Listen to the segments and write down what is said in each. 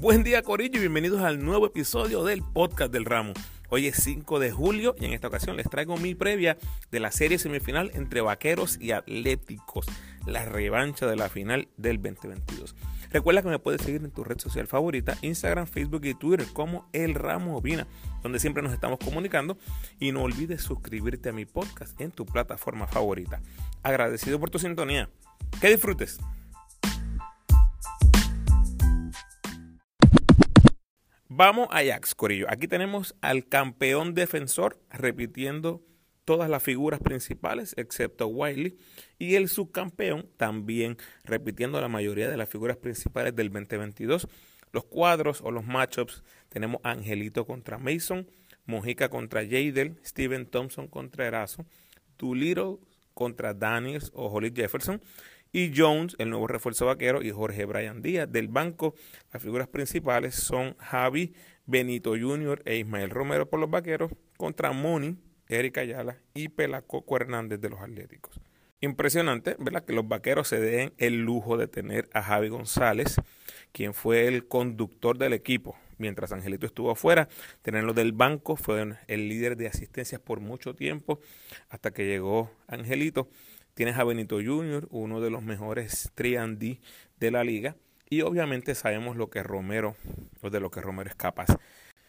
Buen día Corillo y bienvenidos al nuevo episodio del podcast del ramo. Hoy es 5 de julio y en esta ocasión les traigo mi previa de la serie semifinal entre Vaqueros y Atléticos, la revancha de la final del 2022. Recuerda que me puedes seguir en tu red social favorita, Instagram, Facebook y Twitter como El Ramo Opina, donde siempre nos estamos comunicando. Y no olvides suscribirte a mi podcast en tu plataforma favorita. Agradecido por tu sintonía. Que disfrutes. Vamos a Ajax, Corillo. Aquí tenemos al campeón defensor repitiendo todas las figuras principales, excepto Wiley, y el subcampeón también repitiendo la mayoría de las figuras principales del 2022. Los cuadros o los matchups tenemos Angelito contra Mason, Mojica contra Jadel, Steven Thompson contra Eraso, Doolittle contra Daniels o Holly Jefferson y Jones, el nuevo refuerzo vaquero, y Jorge Bryan Díaz. Del banco, las figuras principales son Javi, Benito Jr. e Ismael Romero por los vaqueros, contra Moni, Eric Ayala y Pelacoco Hernández de los Atléticos. Impresionante, ¿verdad? Que los vaqueros se den el lujo de tener a Javi González, quien fue el conductor del equipo mientras Angelito estuvo afuera. Tenerlo del banco, fue el líder de asistencias por mucho tiempo, hasta que llegó Angelito. Tienes a Benito Jr., uno de los mejores 3 de la liga. Y obviamente sabemos lo que Romero, o de lo que Romero es capaz.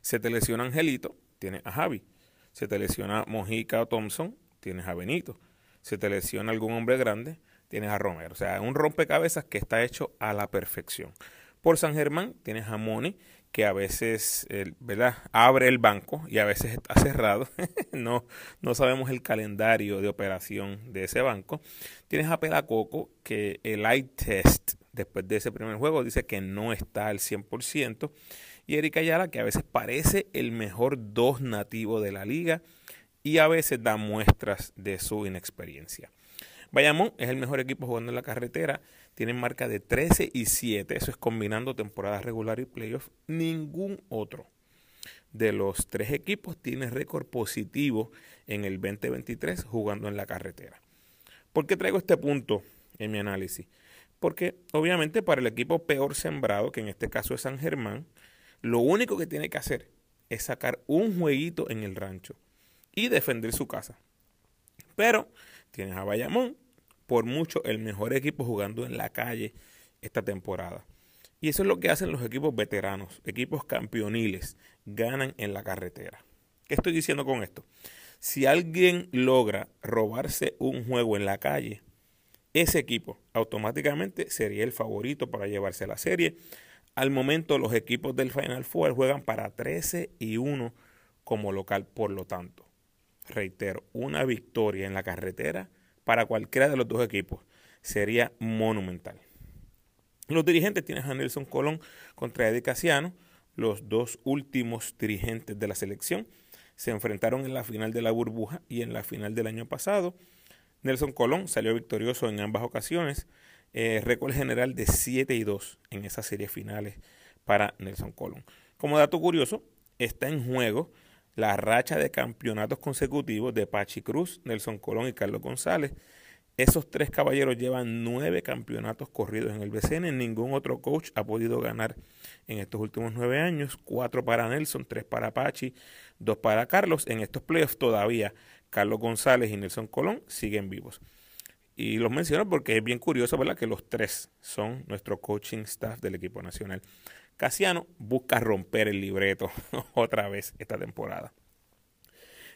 Se te lesiona Angelito, tienes a Javi. Se te lesiona Mojica o Thompson, tienes a Benito. Se te lesiona algún hombre grande, tienes a Romero. O sea, un rompecabezas que está hecho a la perfección. Por San Germán tienes a Moni, que a veces ¿verdad? abre el banco y a veces está cerrado. no, no sabemos el calendario de operación de ese banco. Tienes a Pelacoco, que el eye test después de ese primer juego dice que no está al 100%. Y Erika Ayala, que a veces parece el mejor dos nativo de la liga y a veces da muestras de su inexperiencia. Bayamón es el mejor equipo jugando en la carretera. Tienen marca de 13 y 7. Eso es combinando temporada regular y playoff. Ningún otro de los tres equipos tiene récord positivo en el 2023 jugando en la carretera. ¿Por qué traigo este punto en mi análisis? Porque obviamente para el equipo peor sembrado, que en este caso es San Germán, lo único que tiene que hacer es sacar un jueguito en el rancho y defender su casa. Pero tienes a Bayamón, por mucho el mejor equipo jugando en la calle esta temporada. Y eso es lo que hacen los equipos veteranos, equipos campeoniles, ganan en la carretera. ¿Qué estoy diciendo con esto? Si alguien logra robarse un juego en la calle, ese equipo automáticamente sería el favorito para llevarse la serie. Al momento los equipos del Final Four juegan para 13 y 1 como local, por lo tanto reitero, una victoria en la carretera para cualquiera de los dos equipos sería monumental. Los dirigentes tienen a Nelson Colón contra Eddie Casiano, los dos últimos dirigentes de la selección. Se enfrentaron en la final de la burbuja y en la final del año pasado. Nelson Colón salió victorioso en ambas ocasiones. Eh, récord general de 7 y 2 en esas series finales para Nelson Colón. Como dato curioso, está en juego la racha de campeonatos consecutivos de Pachi Cruz, Nelson Colón y Carlos González. Esos tres caballeros llevan nueve campeonatos corridos en el BCN. Ningún otro coach ha podido ganar en estos últimos nueve años. Cuatro para Nelson, tres para Pachi, dos para Carlos. En estos playoffs todavía Carlos González y Nelson Colón siguen vivos. Y los menciono porque es bien curioso, ¿verdad? Que los tres son nuestro coaching staff del equipo nacional. Casiano busca romper el libreto otra vez esta temporada.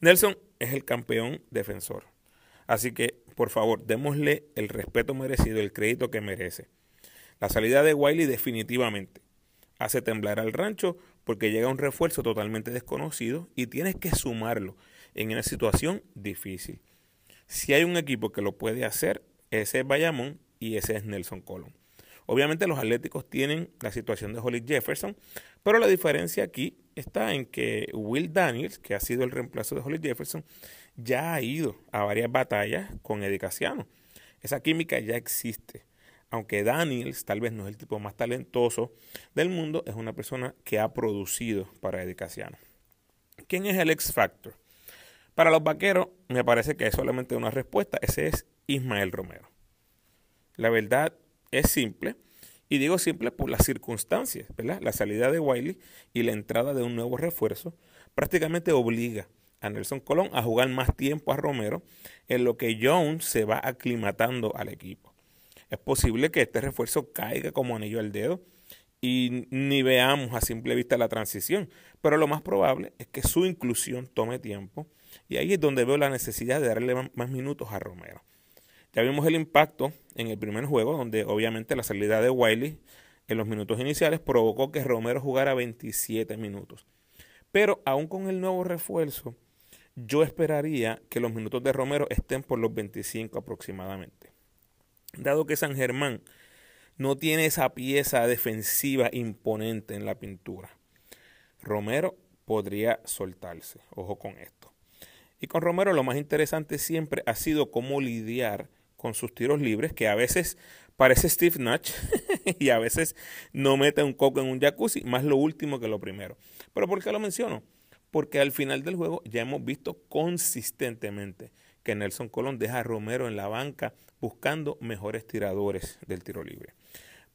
Nelson es el campeón defensor. Así que, por favor, démosle el respeto merecido, el crédito que merece. La salida de Wiley definitivamente hace temblar al rancho porque llega un refuerzo totalmente desconocido y tienes que sumarlo en una situación difícil. Si hay un equipo que lo puede hacer, ese es Bayamón y ese es Nelson Colón. Obviamente los Atléticos tienen la situación de Holly Jefferson, pero la diferencia aquí está en que Will Daniels, que ha sido el reemplazo de Holly Jefferson, ya ha ido a varias batallas con Eddie Casiano. Esa química ya existe. Aunque Daniels tal vez no es el tipo más talentoso del mundo, es una persona que ha producido para Eddie Casiano. ¿Quién es el X Factor? Para los vaqueros, me parece que es solamente una respuesta. Ese es Ismael Romero. La verdad, es simple Y digo simple por las circunstancias, ¿verdad? La salida de Wiley y la entrada de un nuevo refuerzo prácticamente obliga a Nelson Colón a jugar más tiempo a Romero, en lo que Jones se va aclimatando al equipo. Es posible que este refuerzo caiga como anillo al dedo y ni veamos a simple vista la transición, pero lo más probable es que su inclusión tome tiempo y ahí es donde veo la necesidad de darle más minutos a Romero. Ya vimos el impacto en el primer juego, donde obviamente la salida de Wiley en los minutos iniciales provocó que Romero jugara 27 minutos. Pero aún con el nuevo refuerzo, yo esperaría que los minutos de Romero estén por los 25 aproximadamente. Dado que San Germán no tiene esa pieza defensiva imponente en la pintura, Romero podría soltarse. Ojo con esto. Y con Romero lo más interesante siempre ha sido cómo lidiar con sus tiros libres, que a veces parece Steve Nash y a veces no mete un coco en un jacuzzi, más lo último que lo primero. Pero ¿por qué lo menciono? Porque al final del juego ya hemos visto consistentemente que Nelson Colón deja a Romero en la banca buscando mejores tiradores del tiro libre.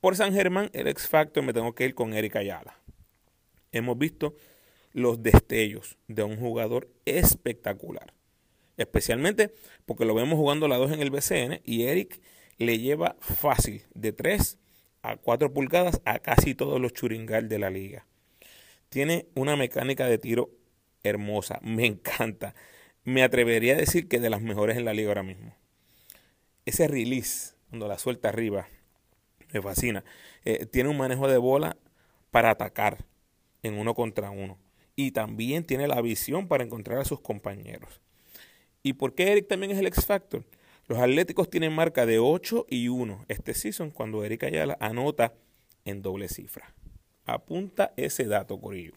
Por San Germán, el ex factor me tengo que ir con Eric Ayala. Hemos visto los destellos de un jugador espectacular. Especialmente porque lo vemos jugando la 2 en el BCN y Eric le lleva fácil de 3 a 4 pulgadas a casi todos los churingal de la liga. Tiene una mecánica de tiro hermosa, me encanta. Me atrevería a decir que de las mejores en la liga ahora mismo. Ese release, cuando la suelta arriba, me fascina. Eh, tiene un manejo de bola para atacar en uno contra uno. Y también tiene la visión para encontrar a sus compañeros. ¿Y por qué Eric también es el X Factor? Los Atléticos tienen marca de 8 y 1 este season cuando Eric Ayala anota en doble cifra. Apunta ese dato, Corillo.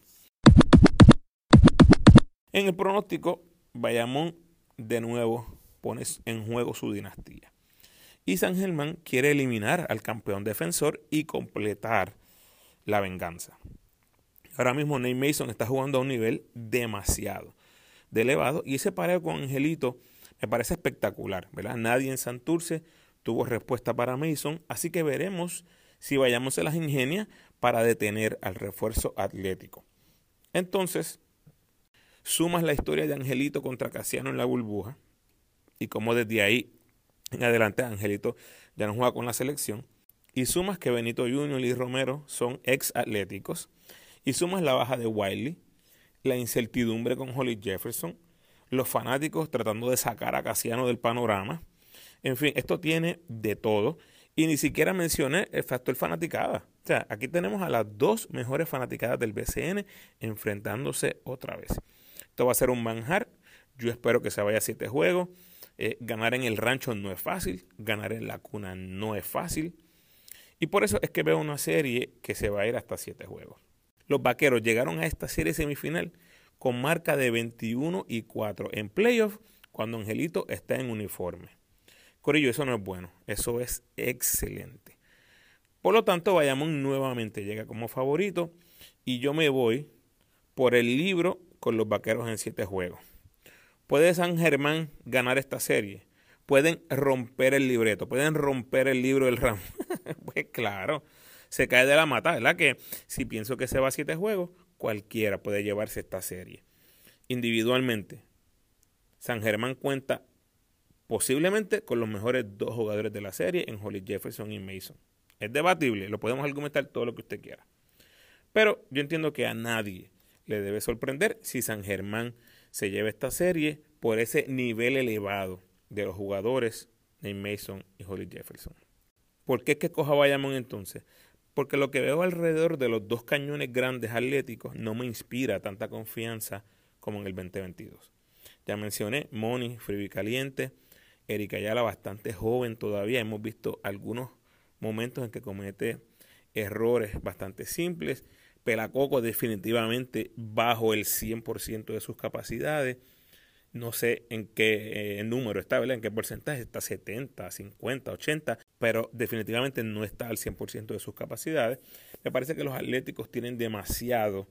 En el pronóstico, Bayamón de nuevo pone en juego su dinastía. Y San Germán quiere eliminar al campeón defensor y completar la venganza. Ahora mismo Nate Mason está jugando a un nivel demasiado de elevado y ese pareo con Angelito me parece espectacular, ¿verdad? Nadie en Santurce tuvo respuesta para Mason, así que veremos si vayamos a las ingenias para detener al refuerzo atlético. Entonces, sumas la historia de Angelito contra Casiano en la burbuja y cómo desde ahí en adelante Angelito ya no juega con la selección y sumas que Benito Junior y Romero son ex atléticos y sumas la baja de Wiley, la incertidumbre con Holly Jefferson, los fanáticos tratando de sacar a Casiano del panorama. En fin, esto tiene de todo. Y ni siquiera mencioné el factor fanaticada. O sea, aquí tenemos a las dos mejores fanaticadas del BCN enfrentándose otra vez. Esto va a ser un manjar. Yo espero que se vaya a siete juegos. Eh, ganar en el rancho no es fácil. Ganar en la cuna no es fácil. Y por eso es que veo una serie que se va a ir hasta siete juegos. Los vaqueros llegaron a esta serie semifinal con marca de 21 y 4 en playoff cuando Angelito está en uniforme. Corillo, eso no es bueno. Eso es excelente. Por lo tanto, Bayamón nuevamente llega como favorito y yo me voy por el libro con los vaqueros en siete juegos. ¿Puede San Germán ganar esta serie? Pueden romper el libreto, pueden romper el libro del ramo. pues claro, se cae de la mata, ¿verdad? Que si pienso que se va a siete juegos, cualquiera puede llevarse esta serie. Individualmente, San Germán cuenta posiblemente con los mejores dos jugadores de la serie en Holly Jefferson y Mason. Es debatible, lo podemos argumentar todo lo que usted quiera. Pero yo entiendo que a nadie le debe sorprender si San Germán se lleva esta serie por ese nivel elevado de los jugadores de Mason y Holly Jefferson. ¿Por qué es que coja Bayamón entonces? Porque lo que veo alrededor de los dos cañones grandes atléticos no me inspira tanta confianza como en el 2022. Ya mencioné Moni, Frivi Caliente, Erika Ayala bastante joven todavía. Hemos visto algunos momentos en que comete errores bastante simples Pelacoco definitivamente bajo el 100% de sus capacidades. No sé en qué eh, número está, ¿verdad? En qué porcentaje está, 70, 50, 80, pero definitivamente no está al 100% de sus capacidades. Me parece que los atléticos tienen demasiado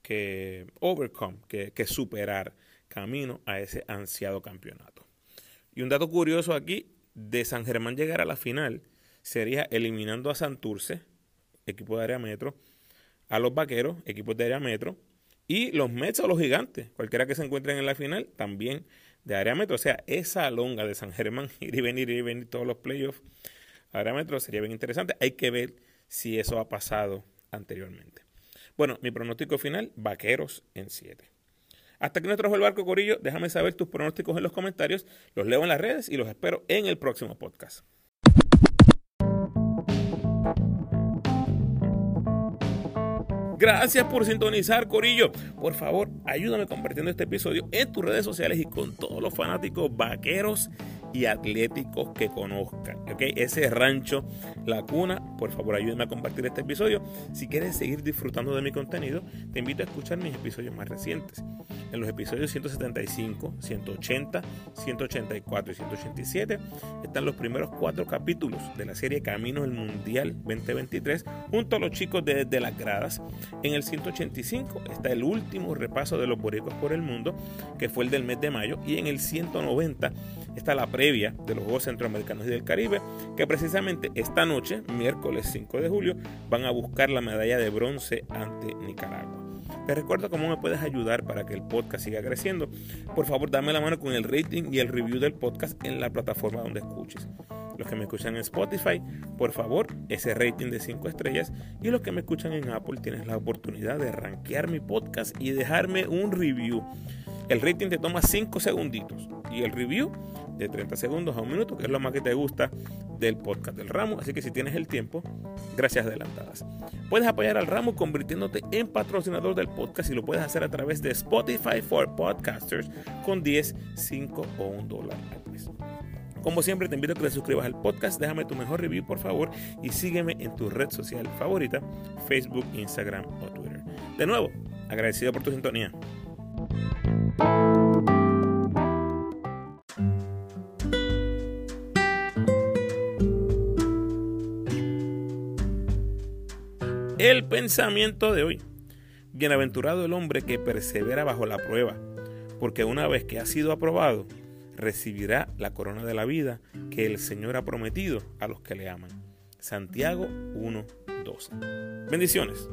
que overcome, que, que superar camino a ese ansiado campeonato. Y un dato curioso aquí, de San Germán llegar a la final sería eliminando a Santurce, equipo de área metro, a los vaqueros, equipos de área metro, y los Mets o los gigantes, cualquiera que se encuentren en la final, también de área metro. O sea, esa longa de San Germán, ir y venir, ir y venir todos los playoffs a área metro sería bien interesante. Hay que ver si eso ha pasado anteriormente. Bueno, mi pronóstico final, vaqueros en 7. Hasta que no trajo el barco, Corillo, déjame saber tus pronósticos en los comentarios. Los leo en las redes y los espero en el próximo podcast. Gracias por sintonizar, Corillo. Por favor, ayúdame compartiendo este episodio en tus redes sociales y con todos los fanáticos vaqueros y atléticos que conozcan. ¿okay? Ese rancho, la cuna, por favor ayúdenme a compartir este episodio. Si quieres seguir disfrutando de mi contenido, te invito a escuchar mis episodios más recientes. En los episodios 175, 180, 184 y 187 están los primeros cuatro capítulos de la serie Camino del Mundial 2023 junto a los chicos de las Gradas. En el 185 está el último repaso de los boricos por el mundo, que fue el del mes de mayo, y en el 190 está la previa de los Juegos Centroamericanos y del Caribe, que precisamente esta noche, miércoles 5 de julio, van a buscar la medalla de bronce ante Nicaragua. Te recuerdo cómo me puedes ayudar para que el podcast siga creciendo. Por favor, dame la mano con el rating y el review del podcast en la plataforma donde escuches. Los que me escuchan en Spotify, por favor, ese rating de 5 estrellas. Y los que me escuchan en Apple, tienes la oportunidad de rankear mi podcast y dejarme un review. El rating te toma 5 segunditos y el review de 30 segundos a un minuto, que es lo más que te gusta del podcast del ramo. Así que si tienes el tiempo, gracias adelantadas. Puedes apoyar al ramo convirtiéndote en patrocinador del podcast y lo puedes hacer a través de Spotify for Podcasters con 10, 5 o 1 dólar al mes. Como siempre, te invito a que te suscribas al podcast, déjame tu mejor review por favor y sígueme en tu red social favorita, Facebook, Instagram o Twitter. De nuevo, agradecido por tu sintonía. El pensamiento de hoy. Bienaventurado el hombre que persevera bajo la prueba, porque una vez que ha sido aprobado, recibirá la corona de la vida que el Señor ha prometido a los que le aman. Santiago 1:12. Bendiciones.